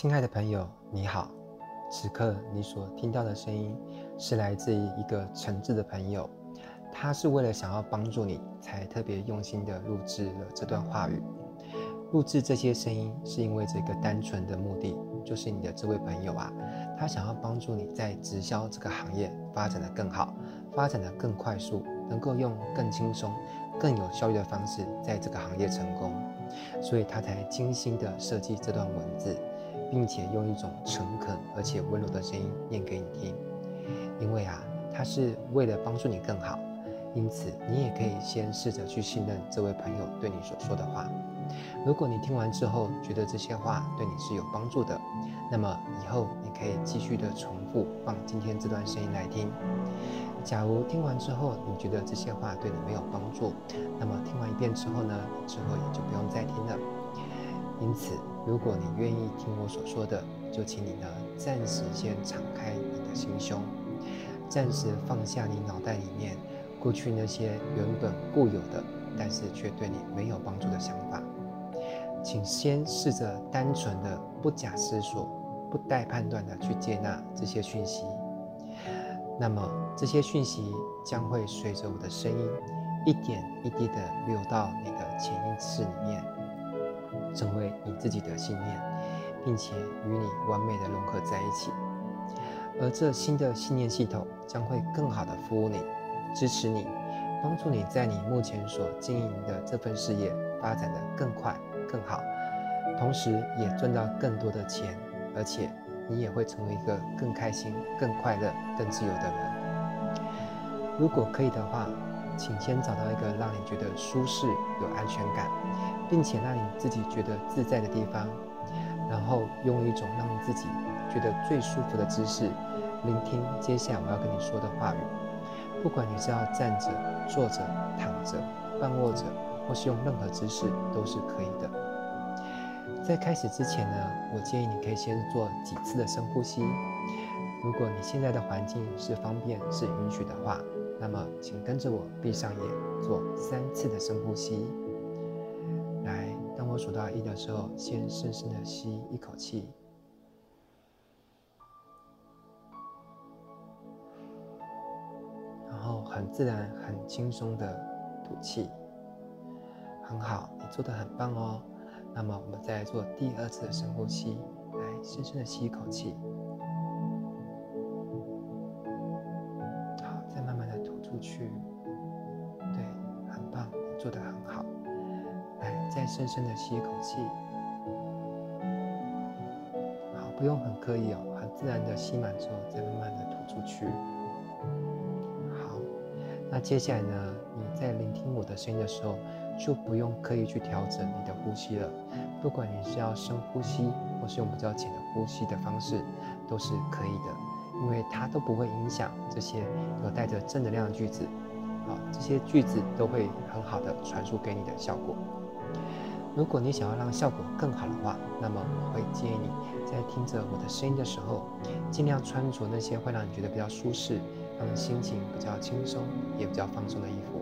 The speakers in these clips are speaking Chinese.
亲爱的朋友，你好。此刻你所听到的声音，是来自于一个诚挚的朋友，他是为了想要帮助你，才特别用心的录制了这段话语。录制这些声音，是因为这个单纯的目的，就是你的这位朋友啊，他想要帮助你在直销这个行业发展得更好，发展得更快速，能够用更轻松、更有效率的方式在这个行业成功，所以他才精心的设计这段文字。并且用一种诚恳而且温柔的声音念给你听，因为啊，他是为了帮助你更好，因此你也可以先试着去信任这位朋友对你所说的话。如果你听完之后觉得这些话对你是有帮助的，那么以后你可以继续的重复放今天这段声音来听。假如听完之后你觉得这些话对你没有帮助，那么听完一遍之后呢，之后也就不用再听了。因此，如果你愿意听我所说的，就请你呢暂时先敞开你的心胸，暂时放下你脑袋里面过去那些原本固有的，但是却对你没有帮助的想法。请先试着单纯的、不假思索、不带判断的去接纳这些讯息。那么，这些讯息将会随着我的声音，一点一滴的流到你的潜意识里面。成为你自己的信念，并且与你完美的融合在一起。而这新的信念系统将会更好的服务你，支持你，帮助你在你目前所经营的这份事业发展得更快更好，同时也赚到更多的钱，而且你也会成为一个更开心、更快乐、更自由的人。如果可以的话，请先找到一个让你觉得舒适、有安全感。并且让你自己觉得自在的地方，然后用一种让你自己觉得最舒服的姿势，聆听接下来我要跟你说的话语。不管你是要站着、坐着、躺着、半卧着，或是用任何姿势都是可以的。在开始之前呢，我建议你可以先做几次的深呼吸。如果你现在的环境是方便、是允许的话，那么请跟着我闭上眼，做三次的深呼吸。来，当我数到一的时候，先深深的吸一口气，然后很自然、很轻松的吐气。很好，你做的很棒哦。那么我们再来做第二次的深呼吸，来深深的吸一口气，做得很好。再深深的吸一口气，好，不用很刻意哦，很自然的吸满之后，再慢慢的吐出去。好，那接下来呢，你在聆听我的声音的时候，就不用刻意去调整你的呼吸了。不管你是要深呼吸，或是用比较浅的呼吸的方式，都是可以的，因为它都不会影响这些有带着正能量的句子。好，这些句子都会很好的传输给你的效果。如果你想要让效果更好的话，那么我会建议你在听着我的声音的时候，尽量穿着那些会让你觉得比较舒适、让心情比较轻松、也比较放松的衣服，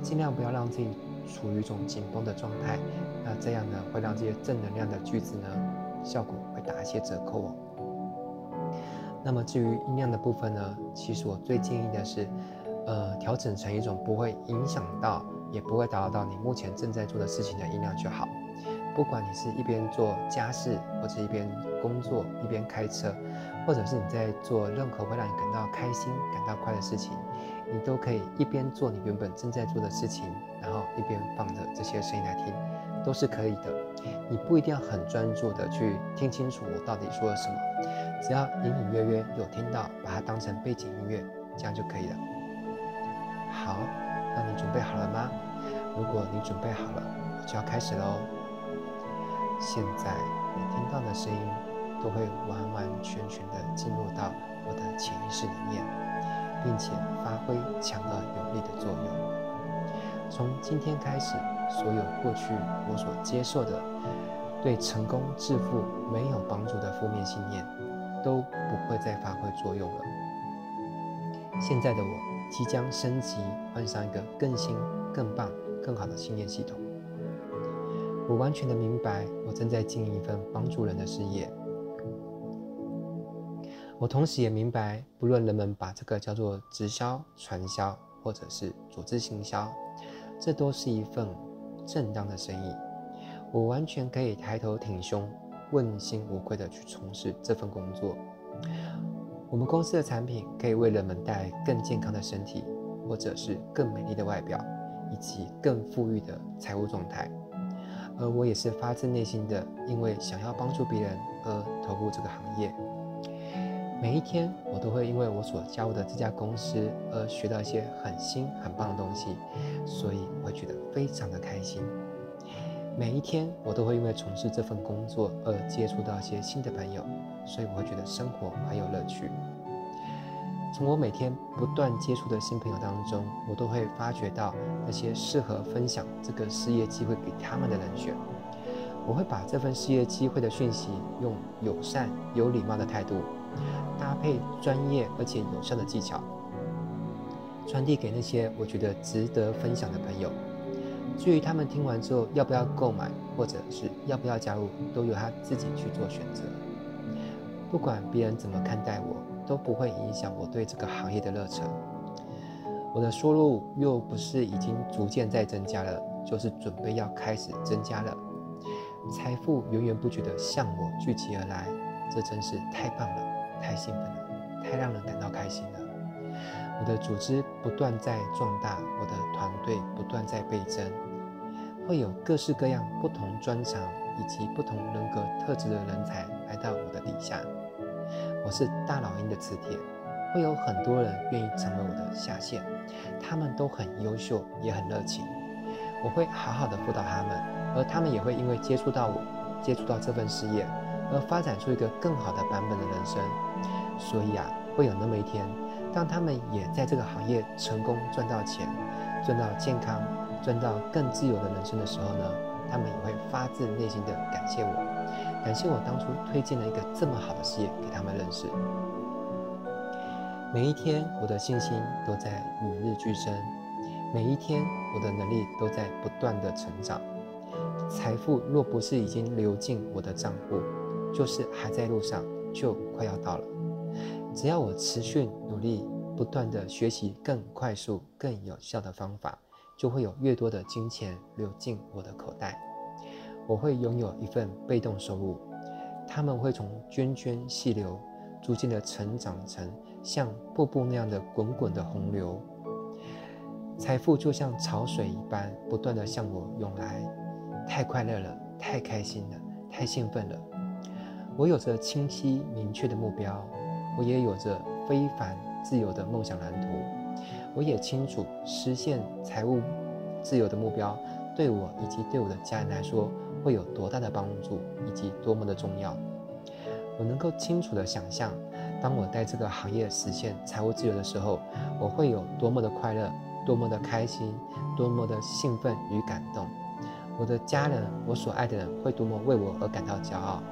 尽量不要让自己处于一种紧绷的状态。那这样呢，会让这些正能量的句子呢，效果会打一些折扣哦。那么至于音量的部分呢，其实我最建议的是，呃，调整成一种不会影响到。也不会打扰到你目前正在做的事情的音量就好。不管你是一边做家事，或者一边工作，一边开车，或者是你在做任何会让你感到开心、感到快的事情，你都可以一边做你原本正在做的事情，然后一边放着这些声音来听，都是可以的。你不一定要很专注的去听清楚我到底说了什么，只要隐隐约约有听到，把它当成背景音乐，这样就可以了。准备好了吗？如果你准备好了，我就要开始喽。现在你听到的声音都会完完全全的进入到我的潜意识里面，并且发挥强而有力的作用。从今天开始，所有过去我所接受的对成功致富没有帮助的负面信念，都不会再发挥作用了。现在的我。即将升级，换上一个更新、更棒、更好的信念系统。我完全的明白，我正在经营一份帮助人的事业，我同时也明白，不论人们把这个叫做直销、传销，或者是组织行销，这都是一份正当的生意。我完全可以抬头挺胸、问心无愧的去从事这份工作。我们公司的产品可以为人们带来更健康的身体，或者是更美丽的外表，以及更富裕的财务状态。而我也是发自内心的，因为想要帮助别人而投入这个行业。每一天，我都会因为我所加入的这家公司而学到一些很新、很棒的东西，所以我会觉得非常的开心。每一天，我都会因为从事这份工作而接触到一些新的朋友，所以我会觉得生活很有乐趣。从我每天不断接触的新朋友当中，我都会发掘到那些适合分享这个事业机会给他们的人选。我会把这份事业机会的讯息，用友善、有礼貌的态度，搭配专业而且有效的技巧，传递给那些我觉得值得分享的朋友。至于他们听完之后要不要购买，或者是要不要加入，都由他自己去做选择。不管别人怎么看待我，都不会影响我对这个行业的热忱。我的收入又不是已经逐渐在增加了，就是准备要开始增加了。财富源源不绝地向我聚集而来，这真是太棒了，太兴奋了，太让人感到开心了。我的组织不断在壮大，我的团队不断在倍增，会有各式各样不同专长以及不同人格特质的人才来到我的底下。我是大老鹰的磁铁，会有很多人愿意成为我的下线，他们都很优秀，也很热情。我会好好的辅导他们，而他们也会因为接触到我，接触到这份事业，而发展出一个更好的版本的人生。所以啊，会有那么一天，当他们也在这个行业成功赚到钱，赚到健康，赚到更自由的人生的时候呢，他们也会发自内心的感谢我，感谢我当初推荐了一个这么好的事业给他们认识。每一天，我的信心都在与日俱增。每一天，我的能力都在不断的成长。财富若不是已经流进我的账户，就是还在路上，就快要到了。只要我持续努力，不断的学习更快速、更有效的方法，就会有越多的金钱流进我的口袋。我会拥有一份被动收入，他们会从涓涓细流，逐渐的成长成像瀑布那样的滚滚的洪流。财富就像潮水一般，不断地向我涌来，太快乐了，太开心了，太兴奋了。我有着清晰明确的目标，我也有着非凡自由的梦想蓝图。我也清楚实现财务自由的目标，对我以及对我的家人来说会有多大的帮助，以及多么的重要。我能够清楚地想象，当我在这个行业实现财务自由的时候，我会有多么的快乐。多么的开心，多么的兴奋与感动！我的家人，我所爱的人，会多么为我而感到骄傲。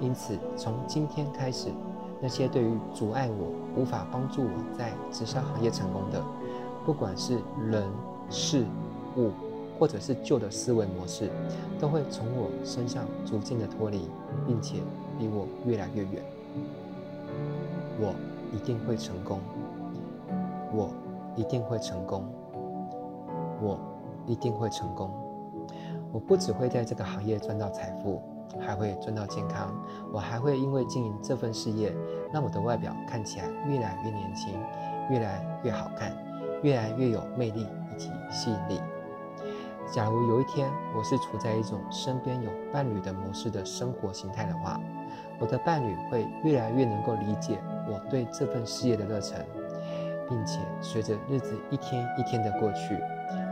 因此，从今天开始，那些对于阻碍我、无法帮助我在直销行业成功的，不管是人、事、物，或者是旧的思维模式，都会从我身上逐渐的脱离，并且离我越来越远。我一定会成功。我。一定会成功，我一定会成功。我不只会在这个行业赚到财富，还会赚到健康。我还会因为经营这份事业，让我的外表看起来越来越年轻，越来越好看，越来越有魅力以及吸引力。假如有一天我是处在一种身边有伴侣的模式的生活形态的话，我的伴侣会越来越能够理解我对这份事业的热忱。并且随着日子一天一天的过去，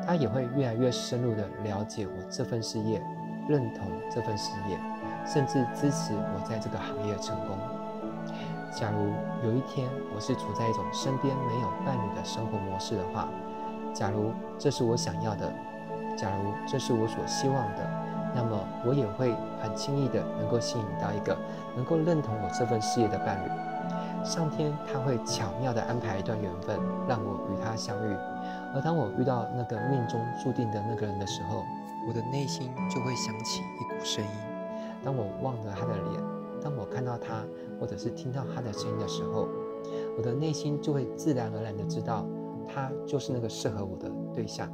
他也会越来越深入的了解我这份事业，认同这份事业，甚至支持我在这个行业成功。假如有一天我是处在一种身边没有伴侣的生活模式的话，假如这是我想要的，假如这是我所希望的，那么我也会很轻易的能够吸引到一个能够认同我这份事业的伴侣。上天他会巧妙地安排一段缘分，让我与他相遇。而当我遇到那个命中注定的那个人的时候，我的内心就会响起一股声音。当我望着他的脸，当我看到他，或者是听到他的声音的时候，我的内心就会自然而然的知道，他就是那个适合我的对象，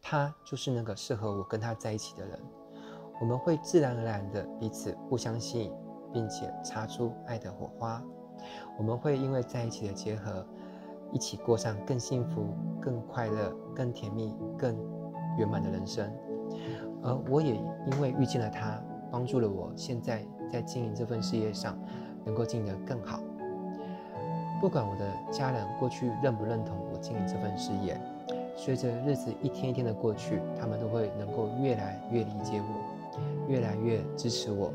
他就是那个适合我跟他在一起的人。我们会自然而然的彼此互相吸引，并且擦出爱的火花。我们会因为在一起的结合，一起过上更幸福、更快乐、更甜蜜、更圆满的人生。而我也因为遇见了他，帮助了我现在在经营这份事业上，能够经营得更好。不管我的家人过去认不认同我经营这份事业，随着日子一天一天的过去，他们都会能够越来越理解我，越来越支持我，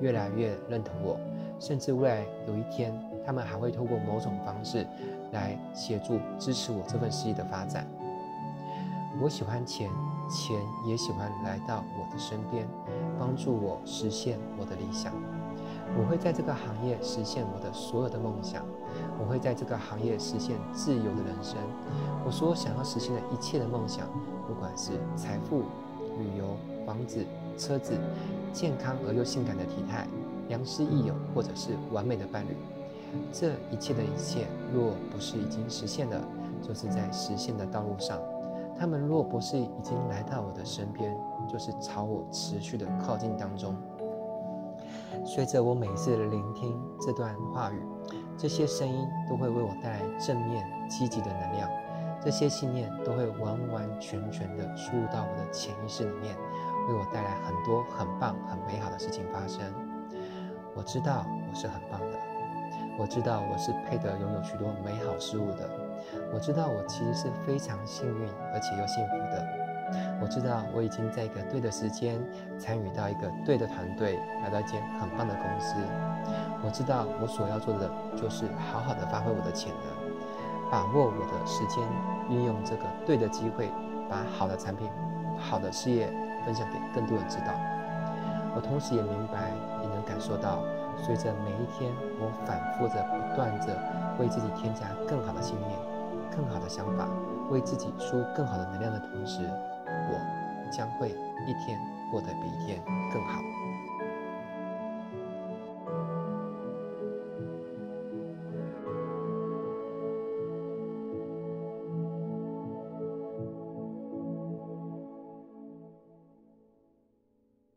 越来越认同我，甚至未来有一天，他们还会透过某种方式来协助支持我这份事业的发展。我喜欢钱。钱也喜欢来到我的身边，帮助我实现我的理想。我会在这个行业实现我的所有的梦想。我会在这个行业实现自由的人生。我所想要实现的一切的梦想，不管是财富、旅游、房子、车子、健康而又性感的体态、良师益友，或者是完美的伴侣，这一切的一切，若不是已经实现了，就是在实现的道路上。他们若不是已经来到我的身边，就是朝我持续的靠近当中。随着我每一次的聆听这段话语，这些声音都会为我带来正面积极的能量，这些信念都会完完全全的输入到我的潜意识里面，为我带来很多很棒、很美好的事情发生。我知道我是很棒的，我知道我是配得拥有许多美好事物的。我知道我其实是非常幸运而且又幸福的。我知道我已经在一个对的时间参与到一个对的团队，来到一间很棒的公司。我知道我所要做的就是好好的发挥我的潜能，把握我的时间，运用这个对的机会，把好的产品、好的事业分享给更多人知道。我同时也明白，也能感受到，随着每一天我反复着、不断着为自己添加更好的信念。更好的想法，为自己输更好的能量的同时，我将会一天过得比一天更好。